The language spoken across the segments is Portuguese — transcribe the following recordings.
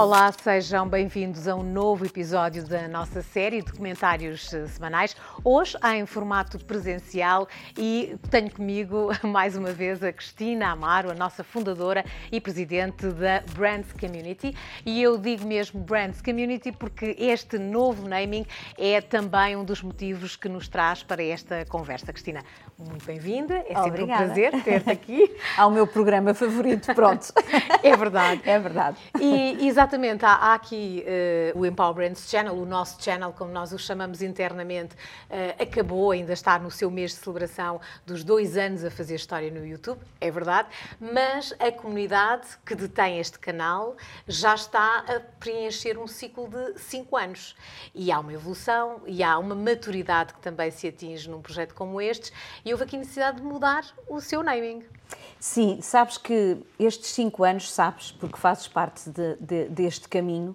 Olá, sejam bem-vindos a um novo episódio da nossa série de comentários semanais. Hoje em formato presencial e tenho comigo mais uma vez a Cristina Amaro, a nossa fundadora e presidente da Brands Community. E eu digo mesmo Brands Community porque este novo naming é também um dos motivos que nos traz para esta conversa. Cristina, muito bem-vinda. É sempre Obrigada. um prazer ter-te aqui. Ao meu programa favorito, pronto. É verdade. É verdade. E exatamente, há, há aqui uh, o Brands Channel, o nosso channel, como nós o chamamos internamente, uh, acabou, ainda está no seu mês de celebração dos dois anos a fazer história no YouTube, é verdade, mas a comunidade que detém este canal já está a preencher um ciclo de cinco anos. E há uma evolução e há uma maturidade que também se atinge num projeto como este, e houve aqui necessidade de mudar o seu naming. Sim, sabes que estes cinco anos, sabes, porque fazes parte de, de, deste caminho,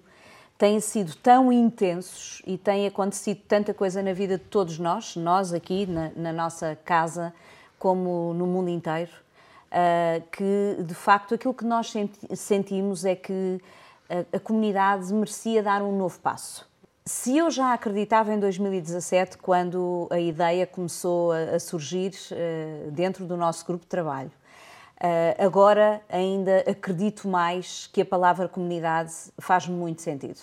têm sido tão intensos e tem acontecido tanta coisa na vida de todos nós, nós aqui na, na nossa casa, como no mundo inteiro, uh, que de facto aquilo que nós senti sentimos é que a, a comunidade merecia dar um novo passo. Se eu já acreditava em 2017, quando a ideia começou a, surgir uh, dentro do nosso grupo de trabalho, Uh, agora ainda acredito mais que a palavra comunidade faz muito sentido.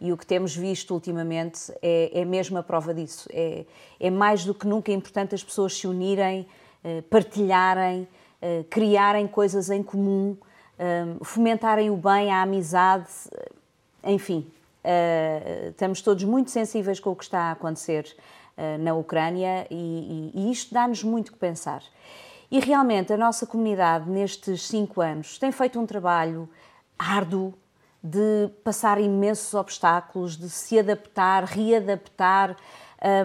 E o que temos visto ultimamente é, é mesmo a prova disso. É, é, mais do que nunca importante as pessoas se unirem, uh, partilharem, uh, criarem coisas em comum, fomentarem o bem, a amizade, enfim. estamos todos muito sensíveis com o que está a acontecer na Ucrânia e, e, e isto dá-nos muito que pensar. E realmente a nossa comunidade, nestes cinco anos, tem feito um trabalho árduo de passar imensos obstáculos, de se adaptar, readaptar,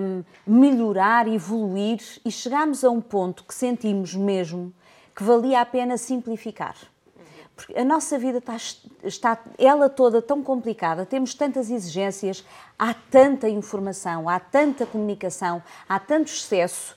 um, melhorar, evoluir. E chegámos a um ponto que sentimos mesmo que valia a pena simplificar. Porque a nossa vida está, está ela toda tão complicada, temos tantas exigências, há tanta informação, há tanta comunicação, há tanto excesso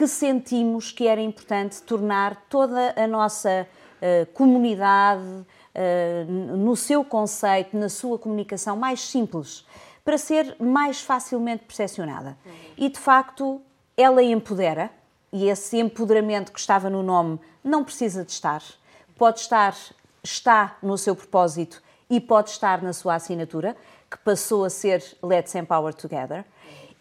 que sentimos que era importante tornar toda a nossa uh, comunidade, uh, no seu conceito, na sua comunicação, mais simples, para ser mais facilmente percepcionada. E de facto, ela empodera, e esse empoderamento que estava no nome não precisa de estar. Pode estar, está no seu propósito e pode estar na sua assinatura, que passou a ser Let's Empower Together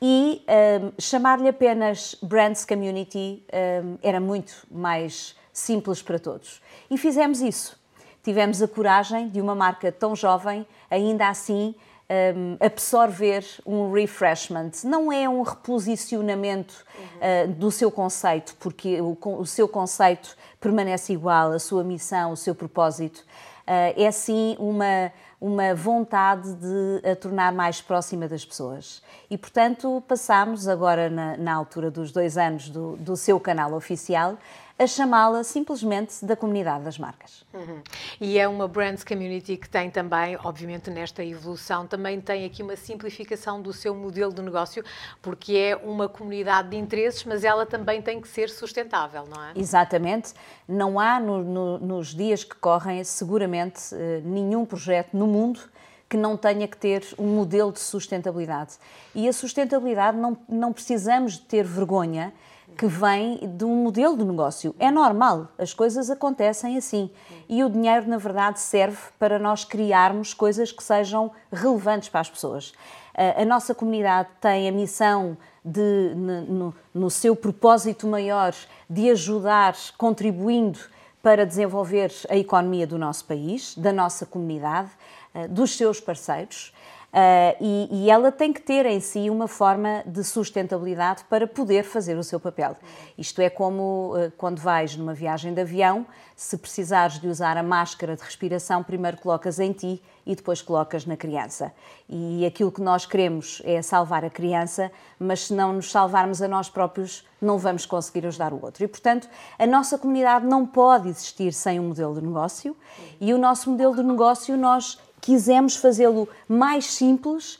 e um, chamar-lhe apenas Brands Community um, era muito mais simples para todos. E fizemos isso. Tivemos a coragem de uma marca tão jovem, ainda assim, um, absorver um refreshment. Não é um reposicionamento uh, do seu conceito, porque o, o, seu conceito permanece igual, a sua missão, o seu propósito. Uh, é sim uma uma vontade de a tornar mais próxima das pessoas. E, portanto, passámos agora, na, na altura dos dois anos do, do seu canal oficial, a chamá-la simplesmente da comunidade das marcas. Uhum. E é uma brands community que tem também, obviamente, nesta evolução, também tem aqui uma simplificação do seu modelo de negócio, porque é uma comunidade de interesses, mas ela também tem que ser sustentável, não é? Exatamente. Não há no, no, nos dias que correm, seguramente, eh, nenhum projeto no mundo que não tenha que ter um modelo de sustentabilidade. E a sustentabilidade não, não precisamos de ter vergonha que vem de um modelo de negócio. É normal, as coisas acontecem assim. E o dinheiro, na verdade, serve para nós criarmos coisas que sejam relevantes para as pessoas. A nossa comunidade tem a missão de, no, no seu propósito maior, de ajudar, contribuindo para desenvolver a economia do nosso país, da nossa comunidade, eh, dos seus parceiros. Uh, e, e, ela tem que ter em si uma forma de sustentabilidade para poder fazer o seu papel. Isto é como uh, quando vais numa viagem de avião, se precisares de usar a máscara de respiração, primeiro colocas em ti e depois colocas na criança. E aquilo que nós queremos é salvar a criança, mas se não nos salvarmos a nós próprios, não vamos conseguir ajudar o outro. E, portanto, a nossa comunidade não pode existir sem um modelo de negócio e o nosso modelo de negócio nós quisemos fazê-lo mais simples,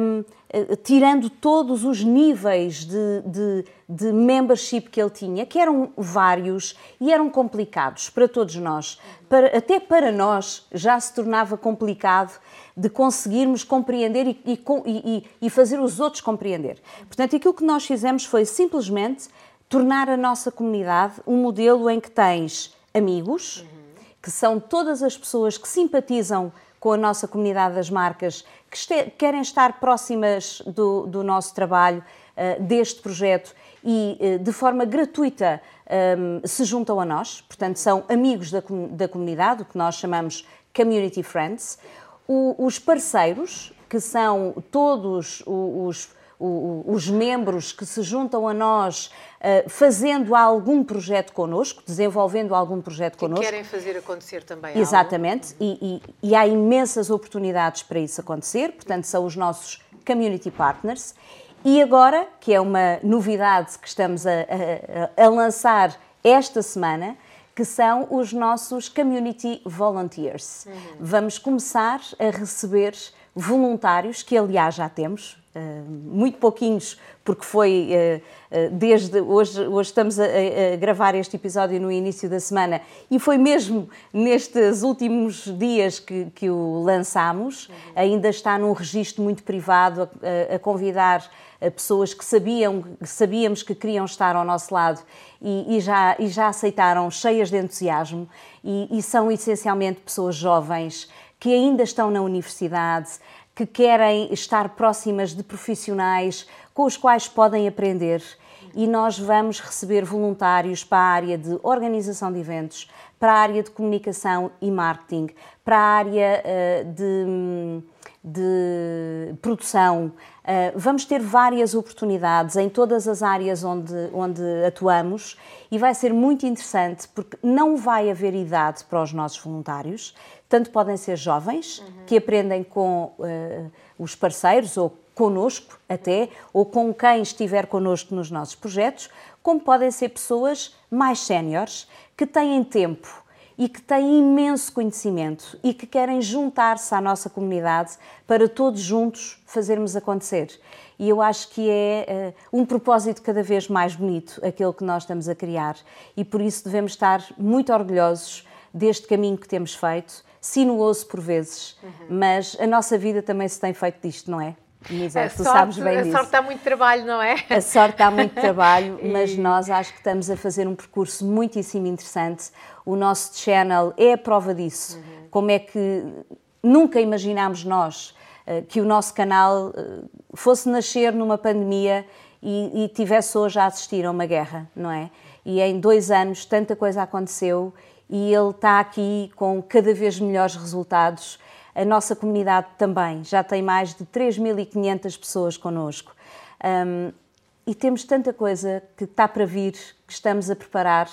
um, eh, tirando todos os níveis de, de, de, membership que ele tinha, que eram vários e eram complicados para todos nós. Para, até para nós já se tornava complicado de conseguirmos compreender e, e, e, e fazer os outros compreender. Portanto, aquilo que nós fizemos foi simplesmente tornar a nossa comunidade um modelo em que tens amigos, que são todas as pessoas que simpatizam com a nossa comunidade das marcas, que este, querem estar próximas do, do nosso trabalho, uh, deste projeto e uh, de forma gratuita um, se juntam a nós, portanto, são amigos da, da comunidade, o que nós chamamos Community Friends. O, os parceiros, que são todos os, os, os membros que se juntam a nós uh, fazendo algum projeto connosco, desenvolvendo algum projeto que connosco. querem fazer acontecer também Exatamente, e, e, e, há imensas oportunidades para isso acontecer, portanto, são os nossos community partners. E agora, que é uma novidade que estamos a, a, a lançar esta semana, que são os nossos community volunteers. Uhum. Vamos começar a receber voluntários, que aliás já temos, muito pouquinhos, porque foi uh, uh, desde hoje, hoje estamos a, a, gravar este episódio no início da semana e foi mesmo nestes últimos dias que, que o lançámos. Ainda está num registro muito privado a, a convidar pessoas que sabiam, sabíamos que queriam estar ao nosso lado e, e, já, e já aceitaram, cheias de entusiasmo, e, e são essencialmente pessoas jovens que ainda estão na universidade, que querem estar próximas de profissionais com os quais podem aprender. E nós vamos receber voluntários para a área de organização de eventos, para a área de comunicação e marketing, para a área uh, de, de, produção. Uh, vamos ter várias oportunidades em todas as áreas onde, onde atuamos e vai ser muito interessante porque não vai haver idade para os nossos voluntários. Tanto podem ser jovens, uhum. que aprendem com uh, os parceiros ou connosco até, ou com quem estiver connosco nos nossos projetos, como podem ser pessoas mais séniores, que têm tempo e que têm imenso conhecimento e que querem juntar-se à nossa comunidade para todos juntos fazermos acontecer. E eu acho que é uh, um propósito cada vez mais bonito aquele que nós estamos a criar e por isso devemos estar muito orgulhosos deste caminho que temos feito sinuoso por vezes, uhum. mas a nossa vida também se tem feito disto, não é? Nisa, tu sorte, sabes bem a disso. A sorte dá muito trabalho, não é? A sorte dá muito trabalho, mas nós acho que estamos a fazer um percurso muitíssimo interessante. O nosso channel é a prova disso. Uhum. Como é que nunca imaginámos nós uh, que o nosso canal uh, fosse nascer numa pandemia e, e tivesse hoje a assistir a uma guerra, não é? E em dois anos tanta coisa aconteceu e ele está aqui com cada vez melhores resultados. A nossa comunidade também já tem mais de 3.500 pessoas connosco. Um, e temos tanta coisa que está para vir, que estamos a preparar,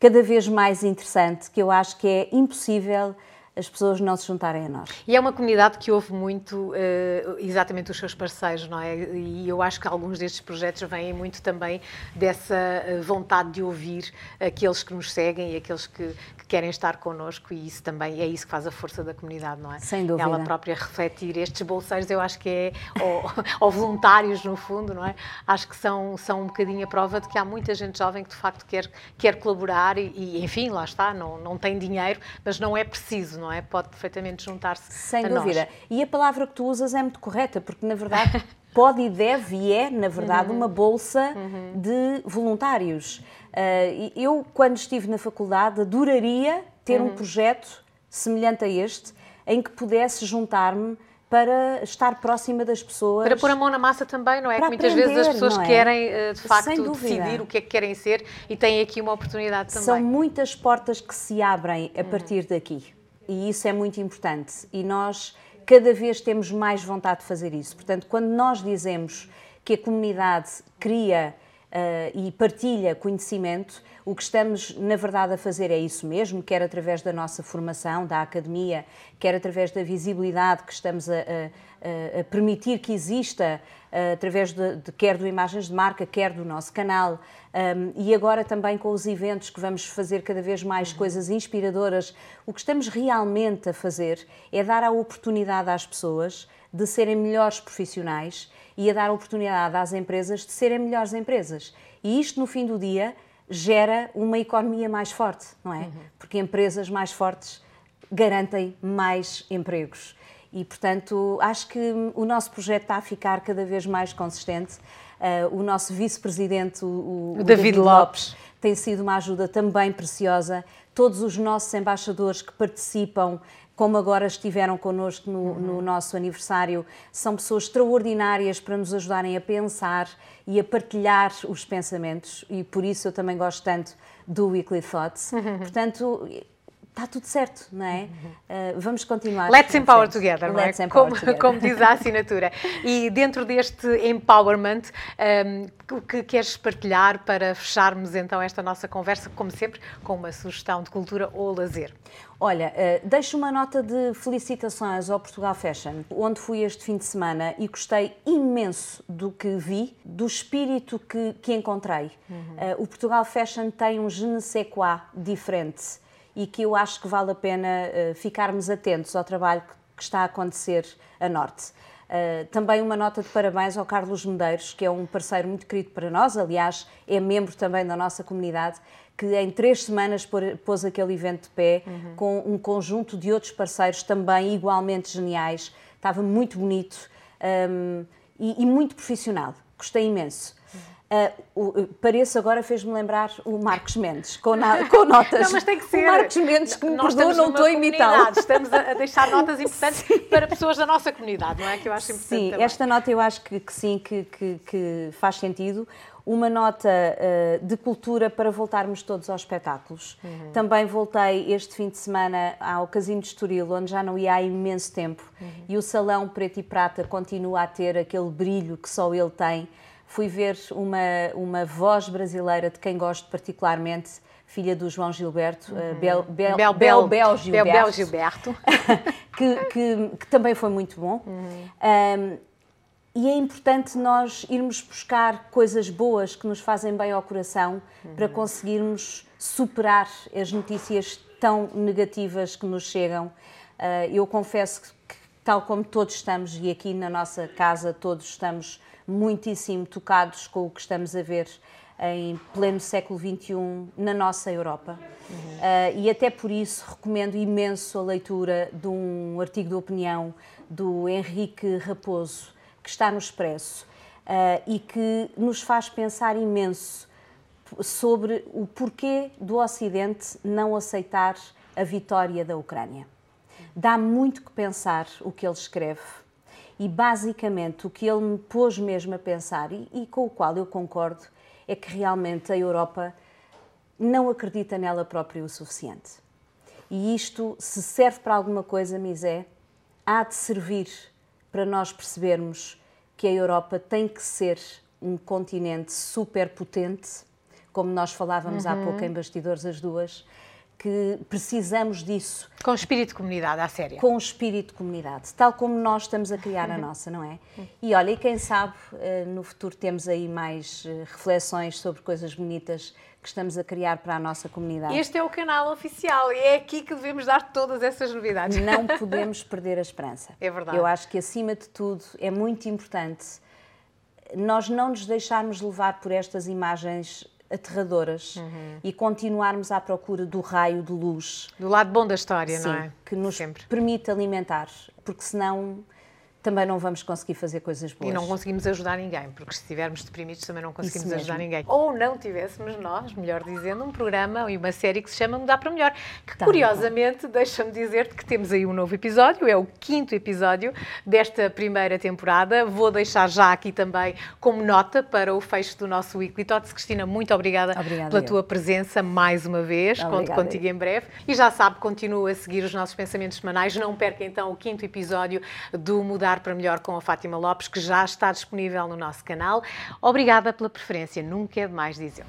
cada vez mais interessante, que eu acho que é impossível as pessoas não se juntarem a nós. E é uma comunidade que ouve muito uh, exatamente os seus parceiros, não é? E eu acho que alguns destes projetos vêm muito também dessa eh, vontade de ouvir aqueles que nos seguem e aqueles que, que, querem estar connosco e isso também é isso que faz a força da comunidade, não é? Sem dúvida. Ela própria refletir estes bolseiros, eu acho que é, ou, ou voluntários no fundo, não é? Acho que são, são um bocadinho a prova de que há muita gente jovem que de facto quer, quer colaborar e, e enfim, lá está, não, não tem dinheiro, mas não é preciso, não é? Pode perfeitamente juntar-se Sem dúvida. Nós. E a palavra que tu usas é muito correta, porque na verdade pode e deve e é, na verdade, uhum. uma bolsa uhum. de voluntários. Uh, eu, quando estive na faculdade, adoraria ter uhum. um projeto semelhante a este, em que pudesse juntar-me para estar próxima das pessoas. Para pôr a mão na massa também, não é? Para que muitas aprender, vezes as pessoas é? querem, eh, de facto, decidir o que é que querem ser e têm aqui uma oportunidade também. São muitas portas que se abrem a partir daqui e isso é muito importante. E nós cada vez temos mais vontade de fazer isso. Portanto, quando nós dizemos que a comunidade cria uh, e partilha conhecimento, o que estamos, na verdade, a fazer é isso mesmo, quer através da nossa formação, da academia, quer através da visibilidade que estamos a, a, a permitir que exista, uh, através de, de, quer do Imagens de Marca, quer do nosso canal, um, e agora também com os eventos que vamos fazer cada vez mais coisas inspiradoras. O que estamos realmente a fazer é dar a oportunidade às pessoas de serem melhores profissionais e a dar oportunidade às empresas de serem melhores empresas. E isto, no fim do dia, gera uma economia mais forte, não é? Uhum. Porque empresas mais fortes garantem mais empregos. E, portanto, acho que o nosso projeto está a ficar cada vez mais consistente. Uh, o nosso vice-presidente, o, o, David, David Lopes. Lopes, tem sido uma ajuda também preciosa. Todos os nossos embaixadores que participam como agora estiveram connosco no, uhum. no, nosso aniversário, são pessoas extraordinárias para nos ajudarem a pensar e a partilhar os pensamentos, e por isso eu também gosto tanto do Weekly Thoughts. Uhum. Portanto, está tudo certo, não é? Uh, vamos continuar. Let's empower together, Let's não é? Empower como, together. como diz a assinatura. E dentro deste empowerment, um, o que queres partilhar para fecharmos então esta nossa conversa, como sempre, com uma sugestão de cultura ou lazer? Olha, uh, deixo uma nota de felicitações ao Portugal Fashion, onde fui este fim de semana e gostei imenso do que vi, do espírito que, que encontrei. Uhum. Uh, o Portugal Fashion tem um je ne sais quoi diferente e que eu acho que vale a pena uh, ficarmos atentos ao trabalho que, está a acontecer a norte. Uh, também uma nota de parabéns ao Carlos Medeiros, que é um parceiro muito querido para nós, aliás, é membro também da nossa comunidade, que em três semanas pôs aquele evento de pé uhum. com um conjunto de outros parceiros também igualmente geniais. Estava muito bonito um, ehm, e, e muito profissional. Gostei imenso. Uh, o, pareço agora fez-me lembrar o Marcos Mendes, com, na, com notas. Não, mas tem que ser. O Marcos Mendes, que me Nós perdoa, não estou a imitá-lo. Estamos a, deixar notas importantes sim. para pessoas da nossa comunidade, não é? Que eu acho importante. Sim, também. esta nota eu acho que, que sim, que, que, que, faz sentido. Uma nota uh, de cultura para voltarmos todos aos espetáculos. Uhum. Também voltei este fim de semana ao Casino de Estoril, onde já não ia há imenso tempo, uhum. e o Salão Preto e Prata continua a ter aquele brilho que só ele tem fui ver uma, uma voz brasileira de quem gosto particularmente, filha do João Gilberto, uhum. Bel, Bel, Bel, Bel, Bel Gilberto, Bel, Bel Gilberto. que, que, que, também foi muito bom. Uhum. Um, e é importante nós irmos buscar coisas boas que nos fazem bem ao coração uhum. para conseguirmos superar as notícias tão negativas que nos chegam. Uh, eu confesso que, tal como todos estamos, e aqui na nossa casa todos estamos muitíssimo tocados com o que estamos a ver em pleno século XXI na nossa Europa. Uhum. Uh, e até por isso recomendo imenso a leitura de um artigo de opinião do Henrique Raposo, que está no Expresso, uh, e que nos faz pensar imenso sobre o porquê do Ocidente não aceitar a vitória da Ucrânia. Dá muito que pensar o que ele escreve e basicamente o que ele me pôs mesmo a pensar, e, e, com o qual eu concordo, é que realmente a Europa não acredita nela própria o suficiente. E isto, se serve para alguma coisa, Misé, há de servir para nós percebermos que a Europa tem que ser um continente superpotente, como nós falávamos uhum. há pouco em bastidores as duas, que precisamos disso. Com espírito de comunidade, à séria. Com espírito de comunidade, tal como nós estamos a criar a nossa, não é? E olha, e quem sabe eh, no futuro temos aí mais eh, reflexões sobre coisas bonitas que estamos a criar para a nossa comunidade. Este é o canal oficial e é aqui que devemos dar todas essas novidades. Não podemos perder a esperança. É verdade. Eu acho que acima de tudo é muito importante nós não nos deixarmos levar por estas imagens aterradoras uhum. e continuarmos à procura do raio de luz. Do lado bom da história, Sim, não é? Que nos Sempre. permite alimentar, porque senão também não vamos conseguir fazer coisas boas. E não conseguimos ajudar ninguém, porque se estivermos deprimidos também não conseguimos ajudar ninguém. Ou não tivéssemos nós, melhor dizendo, um programa e uma série que se chama Mudar para Melhor, que tá curiosamente, deixa-me dizer-te que temos aí um novo episódio, é o quinto episódio desta primeira temporada. Vou deixar já aqui também como nota para o fecho do nosso Weekly Tots. Cristina, muito obrigada, obrigada pela eu. tua presença mais uma vez. Obrigada Conto contigo eu. em breve. E já sabe, continua a seguir os nossos pensamentos semanais. Não perca então o quinto episódio do Mudar Mudar para Melhor com a Fátima Lopes, que já está disponível no nosso canal. Obrigada pela preferência, nunca é demais dizer.